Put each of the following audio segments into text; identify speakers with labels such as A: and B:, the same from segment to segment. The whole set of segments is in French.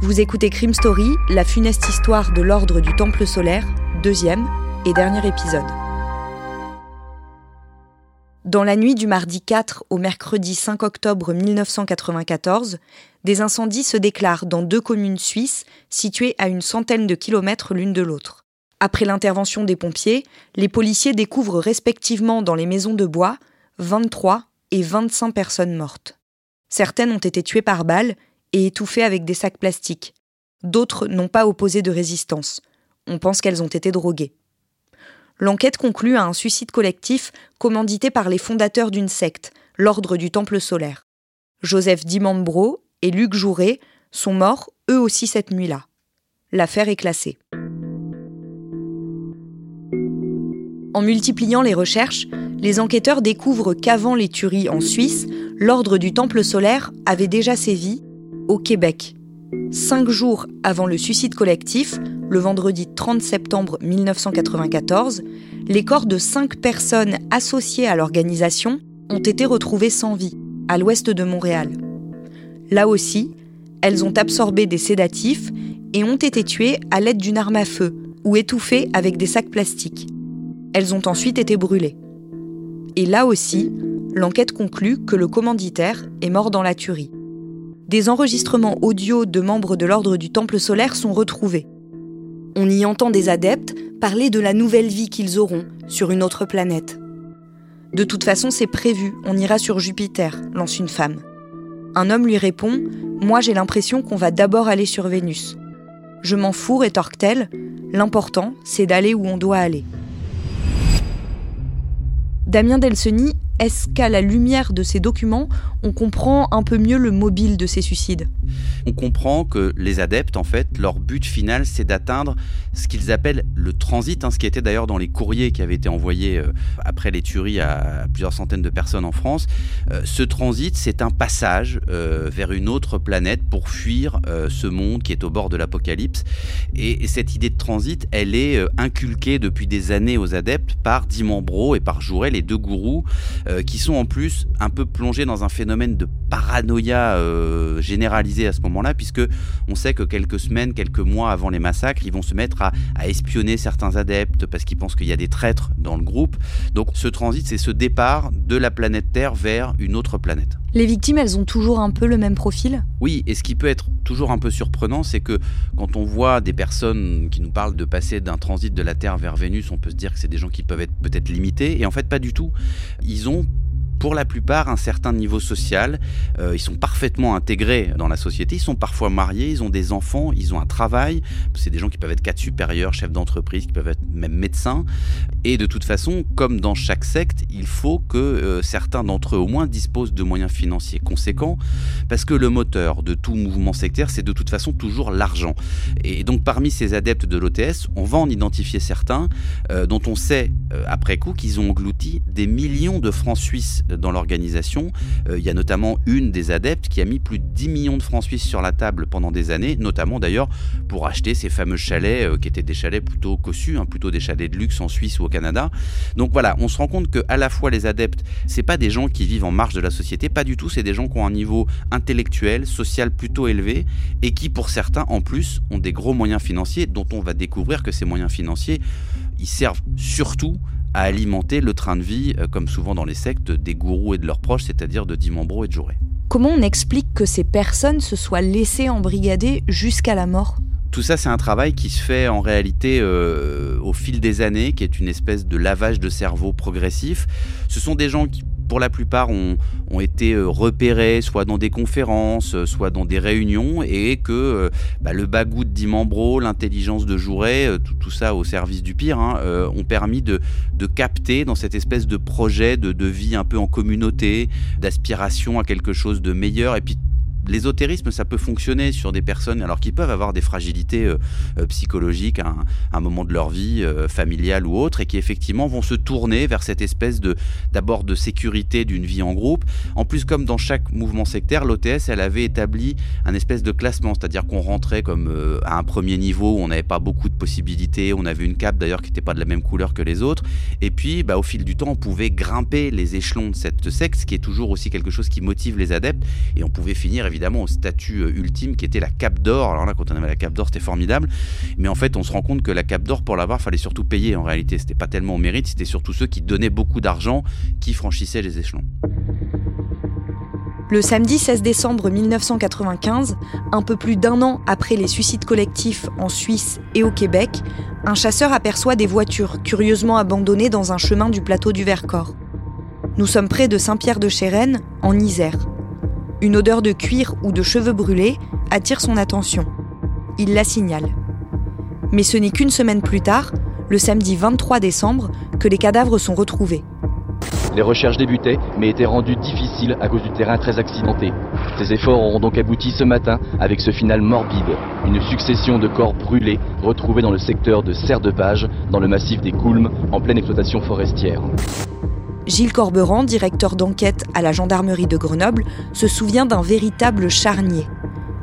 A: Vous écoutez Crime Story, la funeste histoire de l'ordre du Temple solaire, deuxième et dernier épisode. Dans la nuit du mardi 4 au mercredi 5 octobre 1994, des incendies se déclarent dans deux communes suisses situées à une centaine de kilomètres l'une de l'autre. Après l'intervention des pompiers, les policiers découvrent respectivement dans les maisons de bois 23 et 25 personnes mortes. Certaines ont été tuées par balles et étouffées avec des sacs plastiques. D'autres n'ont pas opposé de résistance. On pense qu'elles ont été droguées. L'enquête conclut à un suicide collectif commandité par les fondateurs d'une secte, l'Ordre du Temple solaire. Joseph Dimambro et Luc Jouret sont morts eux aussi cette nuit-là. L'affaire est classée. En multipliant les recherches, les enquêteurs découvrent qu'avant les tueries en Suisse, l'Ordre du Temple solaire avait déjà sévi au Québec. Cinq jours avant le suicide collectif, le vendredi 30 septembre 1994, les corps de cinq personnes associées à l'organisation ont été retrouvés sans vie, à l'ouest de Montréal. Là aussi, elles ont absorbé des sédatifs et ont été tuées à l'aide d'une arme à feu ou étouffées avec des sacs plastiques. Elles ont ensuite été brûlées. Et là aussi, l'enquête conclut que le commanditaire est mort dans la tuerie. Des enregistrements audio de membres de l'ordre du Temple solaire sont retrouvés. On y entend des adeptes parler de la nouvelle vie qu'ils auront sur une autre planète. De toute façon, c'est prévu, on ira sur Jupiter, lance une femme. Un homme lui répond Moi j'ai l'impression qu'on va d'abord aller sur Vénus. Je m'en fous, rétorque-t-elle. L'important, c'est d'aller où on doit aller. Damien Delseny, est-ce qu'à la lumière de ces documents, on comprend un peu mieux le mobile de ces suicides?
B: On comprend que les adeptes, en fait, leur but final, c'est d'atteindre ce qu'ils appellent le transit, hein, ce qui était d'ailleurs dans les courriers qui avaient été envoyés euh, après les tueries à, plusieurs centaines de personnes en France. Euh, ce transit, c'est un passage euh, vers une autre planète pour fuir ce monde qui est au bord de l'apocalypse. Et, et, cette idée de transit, elle est inculquée depuis des années aux adeptes par Dimambro et par Jouret, les deux gourous qui sont en plus un peu plongés dans un phénomène de paranoïa euh, à ce moment-là, puisque on sait que quelques semaines, quelques mois avant les massacres, ils vont se mettre à, à espionner certains adeptes parce qu'ils pensent qu'il y a des traîtres dans le groupe. Donc ce transit, c'est ce départ de la planète Terre vers une autre planète.
A: Les victimes, elles ont toujours un peu le même profil?
B: Oui, et ce qui peut être toujours un peu surprenant, c'est que quand on voit des personnes qui nous parlent de passer d'un transit de la Terre vers Vénus, on peut se dire que c'est des gens qui peuvent être peut-être limités, et en fait pas du tout. Ils ont pour la plupart un certain niveau social. Euh, ils sont parfaitement intégrés dans la société. Ils sont parfois mariés, ils ont des enfants, ils ont un travail. C'est des gens qui peuvent être cadres supérieurs, chefs d'entreprise, qui peuvent être même médecins. Et de toute façon, comme dans chaque secte, il faut que euh, certains d'entre eux au moins disposent de moyens financiers conséquents, parce que le moteur de tout mouvement sectaire, c'est de toute façon toujours l'argent. Et donc parmi ces adeptes de l'OTS, on va en identifier certains euh, dont on sait après coup qu'ils ont englouti des millions de francs suisses dans l'organisation. Euh, il y a notamment une des adeptes qui a mis plus de 10 millions de francs suisses sur la table pendant des années, notamment d'ailleurs pour acheter ces fameux chalets euh, qui étaient des chalets plutôt cossus, hein, plutôt des chalets de luxe en Suisse ou au Canada. Donc voilà, on se rend compte que à la fois les adeptes, c'est pas des gens qui vivent en marge de la société, pas du tout, c'est des gens qui ont un niveau intellectuel, social plutôt élevé et qui pour certains en plus ont des gros moyens financiers dont on va découvrir que ces moyens financiers ils servent surtout à alimenter le train de vie, euh, comme souvent dans les sectes, des gourous et de leurs proches, c'est-à-dire de Dimambro et de Jouret.
A: Comment on explique que ces personnes se soient laissées embrigader jusqu'à la mort?
B: Tout ça, c'est un travail qui se fait en réalité euh, au fil des années, qui est une espèce de lavage de cerveau progressif. Ce sont des gens qui pour la plupart, ont, été euh, repérés soit dans des conférences, euh, soit dans des réunions, et que euh, bah, le bagou de Dimambro, l'intelligence de Jouret, tout, ça au service du pire, hein, ont permis de, capter dans cette espèce de projet de, de vie un peu en communauté, d'aspiration à quelque chose de meilleur, et puis l'ésotérisme, ça peut fonctionner sur des personnes alors qui peuvent avoir des fragilités euh, euh, psychologiques à un, moment de leur vie, euh, familiale ou autre, et qui effectivement vont se tourner vers cette espèce de d'abord de sécurité d'une vie en groupe. En plus, comme dans chaque mouvement sectaire, l'OTS, elle avait établi un espèce de classement, c'est-à-dire qu'on rentrait comme à un premier niveau où on n'avait pas beaucoup de possibilités, on avait une cape d'ailleurs qui n'était pas de la même couleur que les autres, et puis bah, au fil du temps, on pouvait grimper les échelons de cette secte, ce qui est toujours aussi quelque chose qui motive les adeptes, et on pouvait finir évidemment évidemment au statut euh, ultime qui était la cape d'or. Alors là, quand on avait la cape d'or, c'était formidable. Mais en fait, on se rend compte que la cape d'or, pour l'avoir, fallait surtout payer en réalité. C'était pas tellement au mérite, c'était surtout ceux qui donnaient beaucoup d'argent qui franchissaient les échelons.
A: Le samedi 16 décembre 1995, un peu plus d'un an après les suicides collectifs en Suisse et au Québec, un chasseur aperçoit des voitures curieusement abandonnées dans un chemin du plateau du Vercors. Nous sommes près de Saint-Pierre-de-Chérennes, en Isère. Une odeur de cuir ou de cheveux brûlés attire son attention. Il la signale. Mais ce n'est qu'une semaine plus tard, le samedi 23 décembre, que les cadavres sont retrouvés.
C: Les recherches débutaient, mais étaient rendues difficiles à cause du terrain très accidenté. Ces efforts auront donc abouti ce matin avec ce final morbide, une succession de corps brûlés retrouvés dans le secteur de Serre de Page, dans le massif des Coulmes, en pleine exploitation forestière.
A: Gilles Corberan, directeur d'enquête à la gendarmerie de Grenoble, se souvient d'un véritable charnier.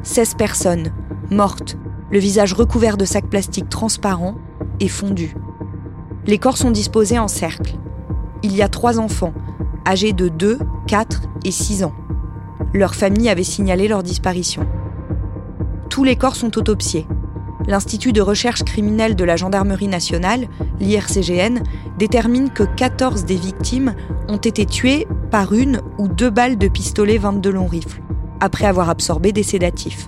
A: 16 personnes, mortes, le visage recouvert de sacs plastiques transparents et fondus. Les corps sont disposés en cercle. Il y a trois enfants, âgés de 2, 4 et 6 ans. Leur famille avait signalé leur disparition. Tous les corps sont autopsiés l'Institut de recherche criminelle de la Gendarmerie nationale, l'IRCGN, détermine que 14 des victimes ont été tuées par une ou deux balles de pistolet 22 long rifle, après avoir absorbé des sédatifs.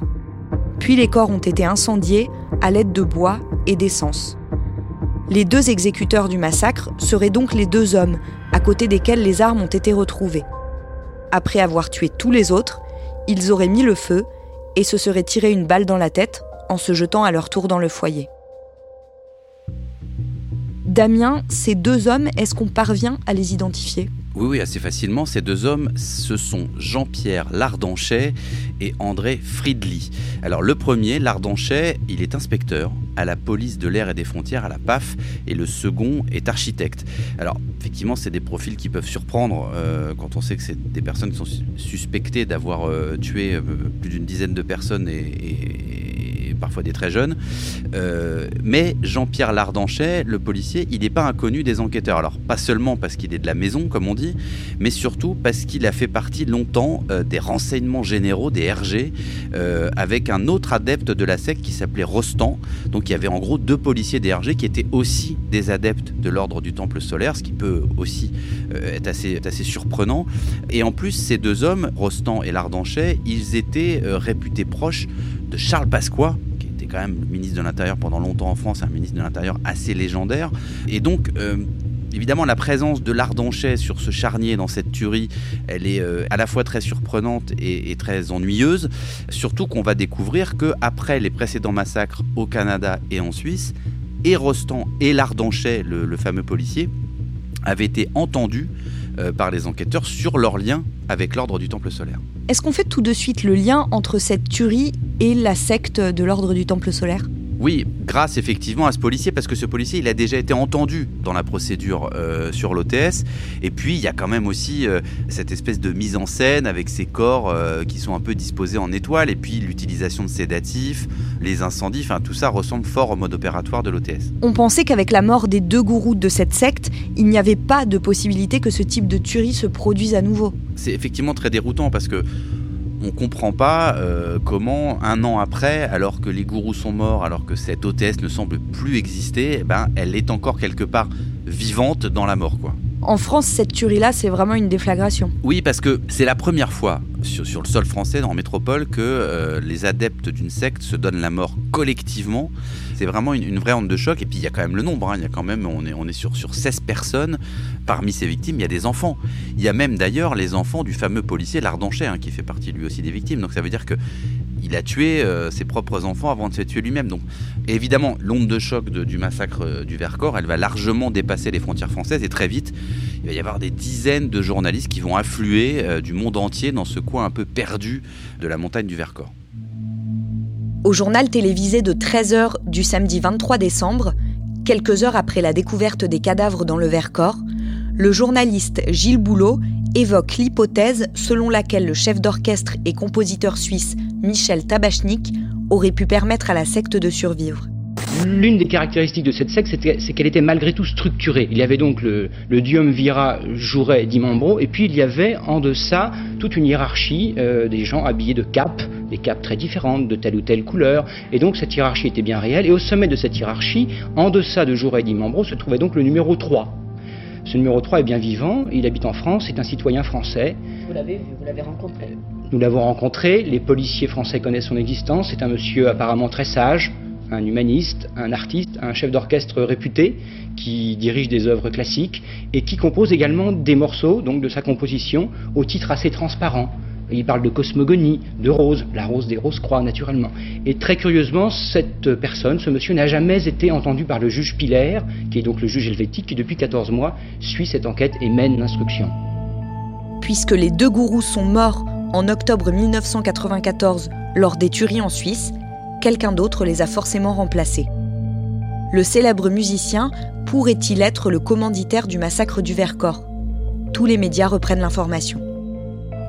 A: Puis les corps ont été incendiés à l'aide de bois et d'essence. Les deux exécuteurs du massacre seraient donc les deux hommes à côté desquels les armes ont été retrouvées. Après avoir tué tous les autres, ils auraient mis le feu et se seraient tiré une balle dans la tête en se jetant à leur tour dans le foyer. Damien, ces deux hommes, est-ce qu'on parvient à les identifier?
B: Oui, oui, assez facilement. Ces deux hommes, ce sont Jean-Pierre Lardanchet et André Friedli. Alors le premier, Lardanchet, il est inspecteur à la police de l'air et des frontières, à la PAF, et le second est architecte. Alors effectivement, c'est des profils qui peuvent surprendre euh, quand on sait que c'est des personnes qui sont suspectées d'avoir euh, tué euh, plus d'une dizaine de personnes et parfois des très jeunes. Euh, mais Jean-Pierre Lardanchet, le policier, il n'est pas inconnu des enquêteurs. Alors pas seulement parce qu'il est de la maison, comme on dit, mais surtout parce qu'il a fait partie longtemps euh, des renseignements généraux, des RG, euh, avec un autre adepte de la secte qui s'appelait Rostand. Donc il y avait en gros deux policiers des RG qui étaient aussi des adeptes de l'ordre du Temple solaire, ce qui peut aussi être assez, assez surprenant. Et en plus, ces deux hommes, Rostand et Lardanchet, ils étaient réputés proches de Charles Pasqua, qui était quand même le ministre de l'Intérieur pendant longtemps en France, un ministre de l'Intérieur assez légendaire. Et donc, euh, évidemment, la présence de l'Ardanchet sur ce charnier dans cette tuerie, elle est euh, à la fois très surprenante et, très ennuyeuse. Surtout qu'on va découvrir que après les précédents massacres au Canada et en Suisse, et Rostand et l'Ardanchet, le, fameux policier, avaient été entendus euh, par les enquêteurs sur leur lien avec l'ordre du Temple solaire.
A: Est-ce qu'on fait tout de suite le lien entre cette tuerie et la secte de l'ordre du Temple solaire?
B: Oui, grâce effectivement à ce policier, parce que ce policier, il a déjà été entendu dans la procédure euh, sur l'OTS. Et puis, il y a quand même aussi euh, cette espèce de mise en scène avec ces corps euh, qui sont un peu disposés en étoile, et puis l'utilisation de sédatifs, les incendies, enfin tout ça ressemble fort au mode opératoire de l'OTS.
A: On pensait qu'avec la mort des deux gourous de cette secte, il n'y avait pas de possibilité que ce type de tuerie se produise à nouveau.
B: C'est effectivement très déroutant parce que on comprend pas euh, comment un an après, alors que les gourous sont morts, alors que cette hôtesse ne semble plus exister, eh ben, elle est encore quelque part vivante dans la mort, quoi.
A: En France, cette tuerie-là, c'est vraiment une déflagration.
B: Oui, parce que c'est la première fois sur, le sol français, en métropole, que les adeptes d'une secte se donnent la mort collectivement. C'est vraiment une, vraie honte de choc. Et puis il y a quand même le nombre. Hein. Il y a quand même, on est, on est sur, sur 16 personnes. Parmi ces victimes, il y a des enfants. Il y a même d'ailleurs les enfants du fameux policier Lardanchet, hein, qui fait partie lui aussi des victimes. Donc ça veut dire que il a tué euh, ses propres enfants avant de se tuer lui-même. Donc, évidemment, l'onde de choc du massacre euh, du Vercors, elle va largement dépasser les frontières françaises et très vite, il va y avoir des dizaines de journalistes qui vont affluer euh, du monde entier dans ce coin un peu perdu de la montagne du Vercors.
A: Au journal télévisé de 13h du samedi 23 décembre, quelques heures après la découverte des cadavres dans le Vercors, le journaliste Gilles Boulot évoque l'hypothèse selon laquelle le chef d'orchestre et compositeur suisse Michel Tabachnik aurait pu permettre à la secte de survivre.
D: L'une des caractéristiques de cette secte, c'est qu'elle était malgré tout structurée. Il y avait donc le, le Vira, Jouret, Dimambro, et puis il y avait en deçà toute une hiérarchie euh, des gens habillés de capes, des capes très différentes, de telle ou telle couleur, et donc cette hiérarchie était bien réelle. Et au sommet de cette hiérarchie, en deçà de Jouret et Dimambro, se trouvait donc le numéro 3, ce numéro 3 est bien vivant, il habite en France, c'est un citoyen français.
E: Vous l'avez vous l'avez rencontré
D: Nous l'avons rencontré, les policiers français connaissent son existence, c'est un monsieur apparemment très sage, un humaniste, un artiste, un chef d'orchestre réputé qui dirige des œuvres classiques et qui compose également des morceaux donc de sa composition au titre assez transparent. Il parle de cosmogonie, de rose, la rose des roses-croix naturellement. Et très curieusement, cette personne, ce monsieur, n'a jamais été entendu par le juge Pilaire, qui est donc le juge helvétique, qui depuis 14 mois suit cette enquête et mène l'instruction.
A: Puisque les deux gourous sont morts en octobre 1994 lors des tueries en Suisse, quelqu'un d'autre les a forcément remplacés. Le célèbre musicien pourrait-il être le commanditaire du massacre du Vercors? Tous les médias reprennent l'information.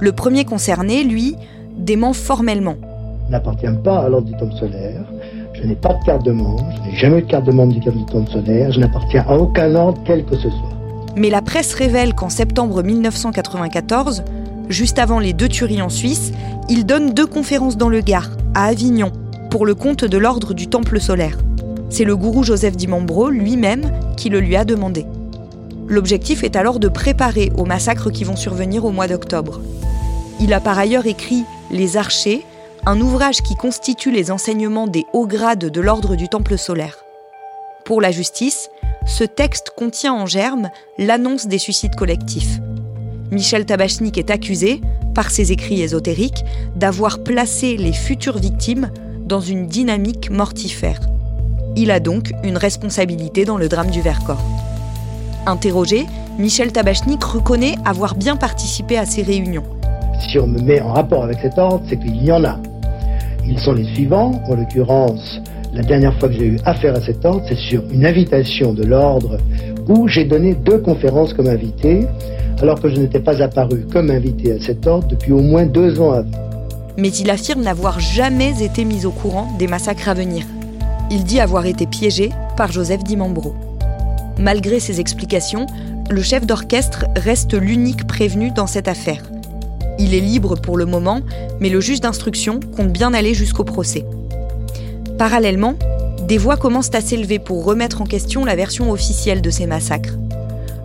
A: Le premier concerné, lui, dément formellement.
F: Je n'appartiens pas à l'ordre du Temple solaire. Je n'ai pas de carte de membre. Je n'ai jamais eu de carte de membre du Temple solaire. Je n'appartiens à aucun ordre, quel que ce soit.
A: Mais la presse révèle qu'en septembre 1994, juste avant les deux tueries en Suisse, il donne deux conférences dans le Gard, à Avignon, pour le compte de l'ordre du Temple solaire. C'est le gourou Joseph Dimambro lui-même qui le lui a demandé. L'objectif est alors de préparer aux massacres qui vont survenir au mois d'octobre. Il a par ailleurs écrit Les Archers, un ouvrage qui constitue les enseignements des hauts grades de l'ordre du Temple solaire. Pour la justice, ce texte contient en germe l'annonce des suicides collectifs. Michel Tabachnik est accusé, par ses écrits ésotériques, d'avoir placé les futures victimes dans une dynamique mortifère. Il a donc une responsabilité dans le drame du Vercors. Interrogé, Michel Tabachnik reconnaît avoir bien participé à ces réunions
F: si on me met en rapport avec cet ordre, c'est qu'il y en a. Ils sont les suivants, en l'occurrence, la dernière fois que j'ai eu affaire à cet ordre, c'est sur une invitation de l'ordre où j'ai donné deux conférences comme invité, alors que je n'étais pas apparu comme invité à cet ordre depuis au moins deux ans avant.
A: Mais il affirme n'avoir jamais été mis au courant des massacres à venir. Il dit avoir été piégé par Joseph Dimambro. Malgré ses explications, le chef d'orchestre reste l'unique prévenu dans cette affaire. Il est libre pour le moment, mais le juge d'instruction compte bien aller jusqu'au procès. Parallèlement, des voix commencent à s'élever pour remettre en question la version officielle de ces massacres.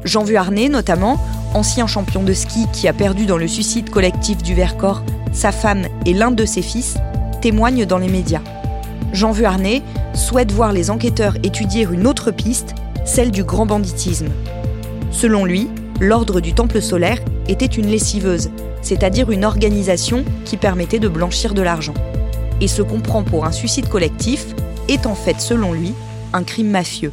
A: Jean Vuarnet, notamment, ancien champion de ski qui a perdu dans le suicide collectif du Vercors sa femme et l'un de ses fils, témoigne dans les médias. Jean Vuarnet souhaite voir les enquêteurs étudier une autre piste, celle du grand banditisme. Selon lui, l'ordre du Temple solaire était une lessiveuse, c'est-à-dire une organisation qui permettait de blanchir de l'argent. Et ce qu'on prend pour un suicide collectif est en fait, selon lui, un crime mafieux.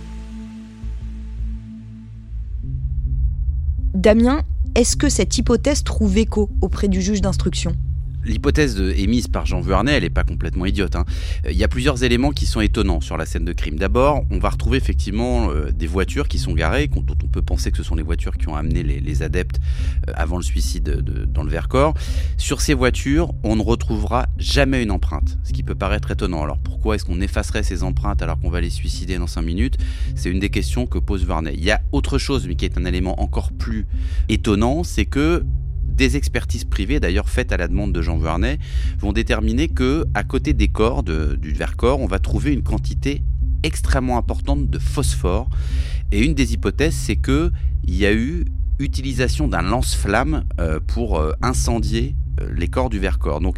A: Damien, est-ce que cette hypothèse trouve écho auprès du juge d'instruction?
B: L'hypothèse émise par Jean Vuarnet, elle n'est pas complètement idiote. Hein. Il y a plusieurs éléments qui sont étonnants sur la scène de crime. D'abord, on va retrouver effectivement euh, des voitures qui sont garées, dont on peut penser que ce sont les voitures qui ont amené les, adeptes euh, avant le suicide dans le Vercors. Sur ces voitures, on ne retrouvera jamais une empreinte, ce qui peut paraître étonnant. Alors pourquoi est-ce qu'on effacerait ces empreintes alors qu'on va les suicider dans 5 minutes? C'est une des questions que pose Vuarnet. Il y a autre chose, mais qui est un élément encore plus étonnant, c'est que des expertises privées, d'ailleurs faites à la demande de Jean Vuarnet, vont déterminer que à côté des corps du Vercors, on va trouver une quantité extrêmement importante de phosphore. Et une des hypothèses, c'est que il y a eu utilisation d'un lance-flamme euh, pour euh, incendier les corps du Vercors. Donc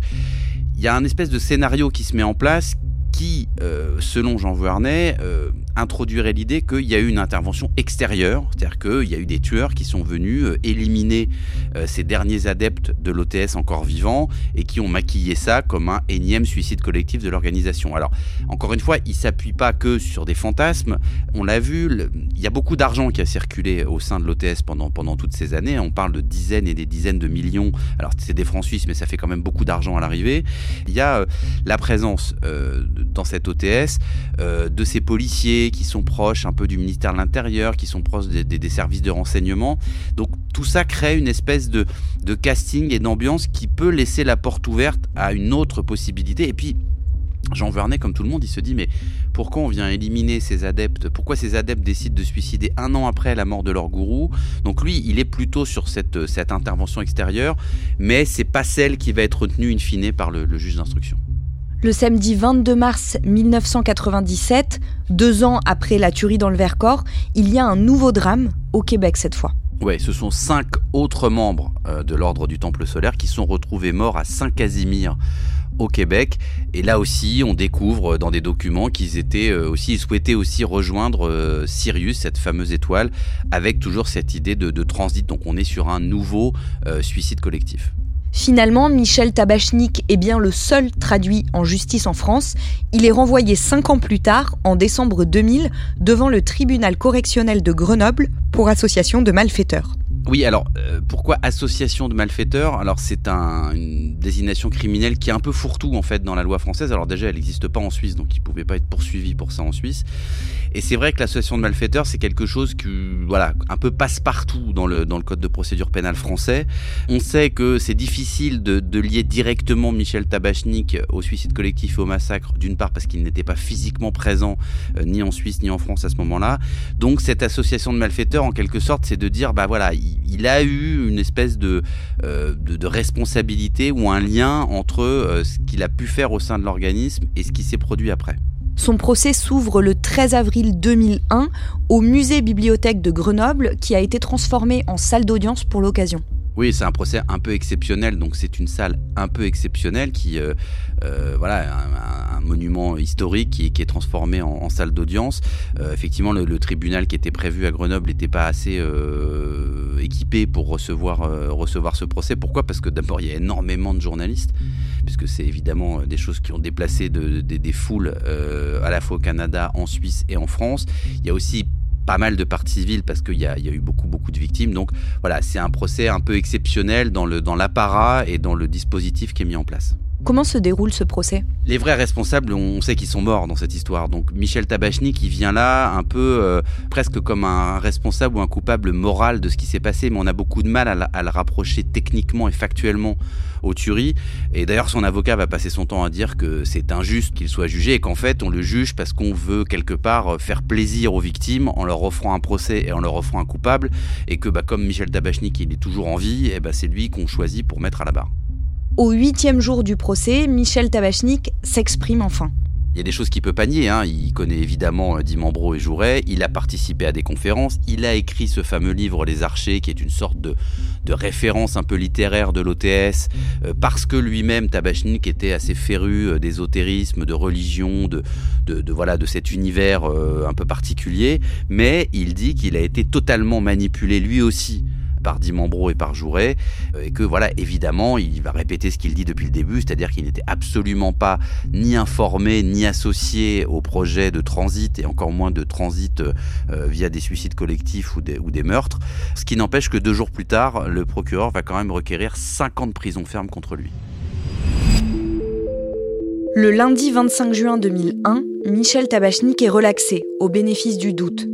B: il y a un espèce de scénario qui se met en place qui, euh, selon Jean Vuarnet, euh, introduirait l'idée qu'il y a eu une intervention extérieure, c'est-à-dire qu'il y a eu des tueurs qui sont venus euh, éliminer ces derniers adeptes de l'OTS encore vivants et qui ont maquillé ça comme un énième suicide collectif de l'organisation. Alors, encore une fois, il s'appuie pas que sur des fantasmes. On l'a vu, il y a beaucoup d'argent qui a circulé au sein de l'OTS pendant, pendant toutes ces années. On parle de dizaines et des dizaines de millions. Alors, c'est des francs suisses, mais ça fait quand même beaucoup d'argent à l'arrivée. Il y a la présence dans cette OTS, euh, de ces policiers qui sont proches un peu du ministère de l'Intérieur, qui sont proches des, services de renseignement. Donc tout ça crée une espèce de, casting et d'ambiance qui peut laisser la porte ouverte à une autre possibilité. Et puis Jean Vernet, comme tout le monde, il se dit mais pourquoi on vient éliminer ces adeptes? Pourquoi ces adeptes décident de suicider un an après la mort de leur gourou? Donc lui, il est plutôt sur cette, cette intervention extérieure, mais c'est pas celle qui va être retenue in fine par le juge d'instruction.
A: Le samedi 22 mars 1997, deux ans après la tuerie dans le Vercors, il y a un nouveau drame au Québec cette fois.
B: Ouais, ce sont cinq autres membres euh, de l'ordre du Temple solaire qui sont retrouvés morts à Saint-Casimir au Québec. Et là aussi, on découvre dans des documents qu'ils étaient euh, aussi, ils souhaitaient aussi rejoindre euh, Sirius, cette fameuse étoile, avec toujours cette idée de, transit. Donc on est sur un nouveau suicide collectif.
A: Finalement, Michel Tabachnik est bien le seul traduit en justice en France. Il est renvoyé cinq ans plus tard, en décembre 2000, devant le tribunal correctionnel de Grenoble pour association de malfaiteurs.
B: Oui, alors euh, pourquoi association de malfaiteurs? Alors c'est une désignation criminelle qui est un peu fourre-tout en fait dans la loi française. Alors déjà, elle n'existe pas en Suisse, donc il ne pouvait pas être poursuivi pour ça en Suisse. Et c'est vrai que l'association de malfaiteurs, c'est quelque chose qui, voilà, un peu passe-partout dans le, dans le code de procédure pénale français. On sait que c'est difficile de, de, lier directement Michel Tabachnik au suicide collectif et au massacre, d'une part parce qu'il n'était pas physiquement présent euh, ni en Suisse ni en France à ce moment-là. Donc cette association de malfaiteurs, en quelque sorte, c'est de dire, bah voilà, il, a eu une espèce de, euh, responsabilité ou un lien entre euh, ce qu'il a pu faire au sein de l'organisme et ce qui s'est produit après.
A: Son procès s'ouvre le 13 avril 2001 au musée bibliothèque de Grenoble qui a été transformé en salle d'audience pour l'occasion.
B: Oui, c'est un procès un peu exceptionnel, donc c'est une salle un peu exceptionnelle qui, euh, euh, voilà, un, monument historique qui, est transformé en, salle d'audience. Euh, effectivement, le, tribunal qui était prévu à Grenoble n'était pas assez équipé pour recevoir recevoir ce procès. Pourquoi? Parce que d'abord il y a énormément de journalistes, puisque c'est évidemment des choses qui ont déplacé des foules à la fois au Canada, en Suisse et en France. Il y a aussi pas mal de parties civiles parce qu'il y, a, eu beaucoup beaucoup de victimes. Donc voilà, c'est un procès un peu exceptionnel dans l'apparat et dans le dispositif qui est mis en place.
A: Comment se déroule ce procès?
B: Les vrais responsables, on sait qu'ils sont morts dans cette histoire. Donc Michel Tabachnik, il vient là un peu euh, presque comme un responsable ou un coupable moral de ce qui s'est passé, mais on a beaucoup de mal à, le rapprocher techniquement et factuellement aux tueries. Et d'ailleurs, son avocat va passer son temps à dire que c'est injuste qu'il soit jugé et qu'en fait, on le juge parce qu'on veut quelque part faire plaisir aux victimes en leur offrant un procès et en leur offrant un coupable, et que bah, comme Michel Tabachnik, il est toujours en vie, et bah, c'est lui qu'on choisit pour mettre à la barre.
A: Au huitième jour du procès, Michel Tabachnik s'exprime enfin.
B: Il y a des choses qu'il peut pas nier. Hein. Il connaît évidemment euh, Dimambro et Jouret. Il a participé à des conférences. Il a écrit ce fameux livre Les Archers, qui est une sorte de, référence un peu littéraire de l'OTS, euh, parce que lui-même, Tabachnik, était assez féru euh, d'ésotérisme, de religion, de, de, voilà, de cet univers un peu particulier. Mais il dit qu'il a été totalement manipulé lui aussi par Dimambro et par Jouret, euh, et que voilà, évidemment, il va répéter ce qu'il dit depuis le début, c'est-à-dire qu'il n'était absolument pas ni informé ni associé au projet de transit, et encore moins de transit euh, euh, via des suicides collectifs ou des, ou des meurtres, ce qui n'empêche que deux jours plus tard, le procureur va quand même requérir 50 prisons fermes contre lui.
A: Le lundi 25 juin 2001, Michel Tabachnik est relaxé, au bénéfice du doute.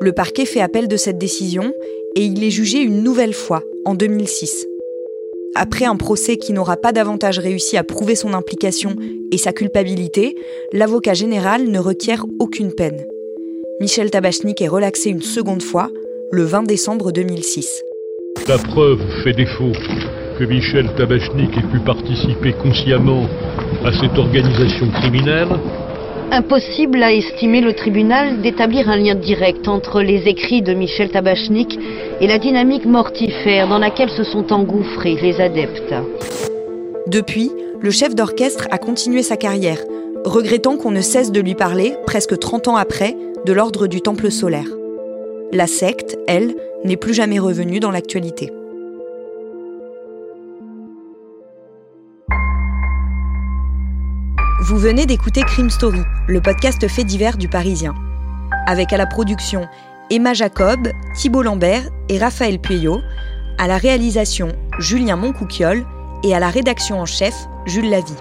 A: Le parquet fait appel de cette décision et il est jugé une nouvelle fois, en 2006. Après un procès qui n'aura pas davantage réussi à prouver son implication et sa culpabilité, l'avocat général ne requiert aucune peine. Michel Tabachnik est relaxé une seconde fois, le 20 décembre 2006.
G: La preuve fait défaut que Michel Tabachnik ait pu participer consciemment à cette organisation criminelle
E: Impossible à estimer le tribunal d'établir un lien direct entre les écrits de Michel Tabachnik et la dynamique mortifère dans laquelle se sont engouffrés les adeptes.
A: Depuis, le chef d'orchestre a continué sa carrière, regrettant qu'on ne cesse de lui parler, presque 30 ans après, de l'ordre du Temple solaire. La secte, elle, n'est plus jamais revenue dans l'actualité. Vous venez d'écouter Crime Story, le podcast fait divers du Parisien. Avec à la production Emma Jacob, Thibault Lambert et Raphaël Pueyo, à la réalisation Julien Moncouquiole et à la rédaction en chef Jules Lavie.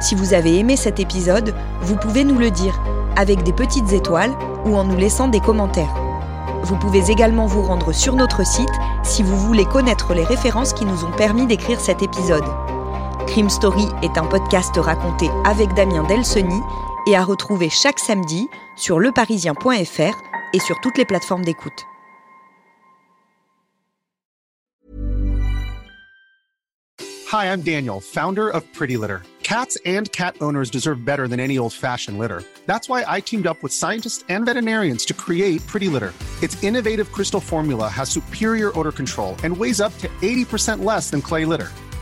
A: Si vous avez aimé cet épisode, vous pouvez nous le dire avec des petites étoiles ou en nous laissant des commentaires. Vous pouvez également vous rendre sur notre site si vous voulez connaître les références qui nous ont permis d'écrire cet épisode. Crime Story est un podcast raconté avec Damien Delseny et à retrouver chaque samedi sur leparisien.fr et sur toutes les plateformes d'écoute.
H: Hi, I'm Daniel, founder of Pretty Litter. Cats and cat owners deserve better than any old-fashioned litter. That's why I teamed up with scientists and veterinarians to create Pretty Litter. Its innovative crystal formula has superior odor control and weighs up to 80% less than clay litter.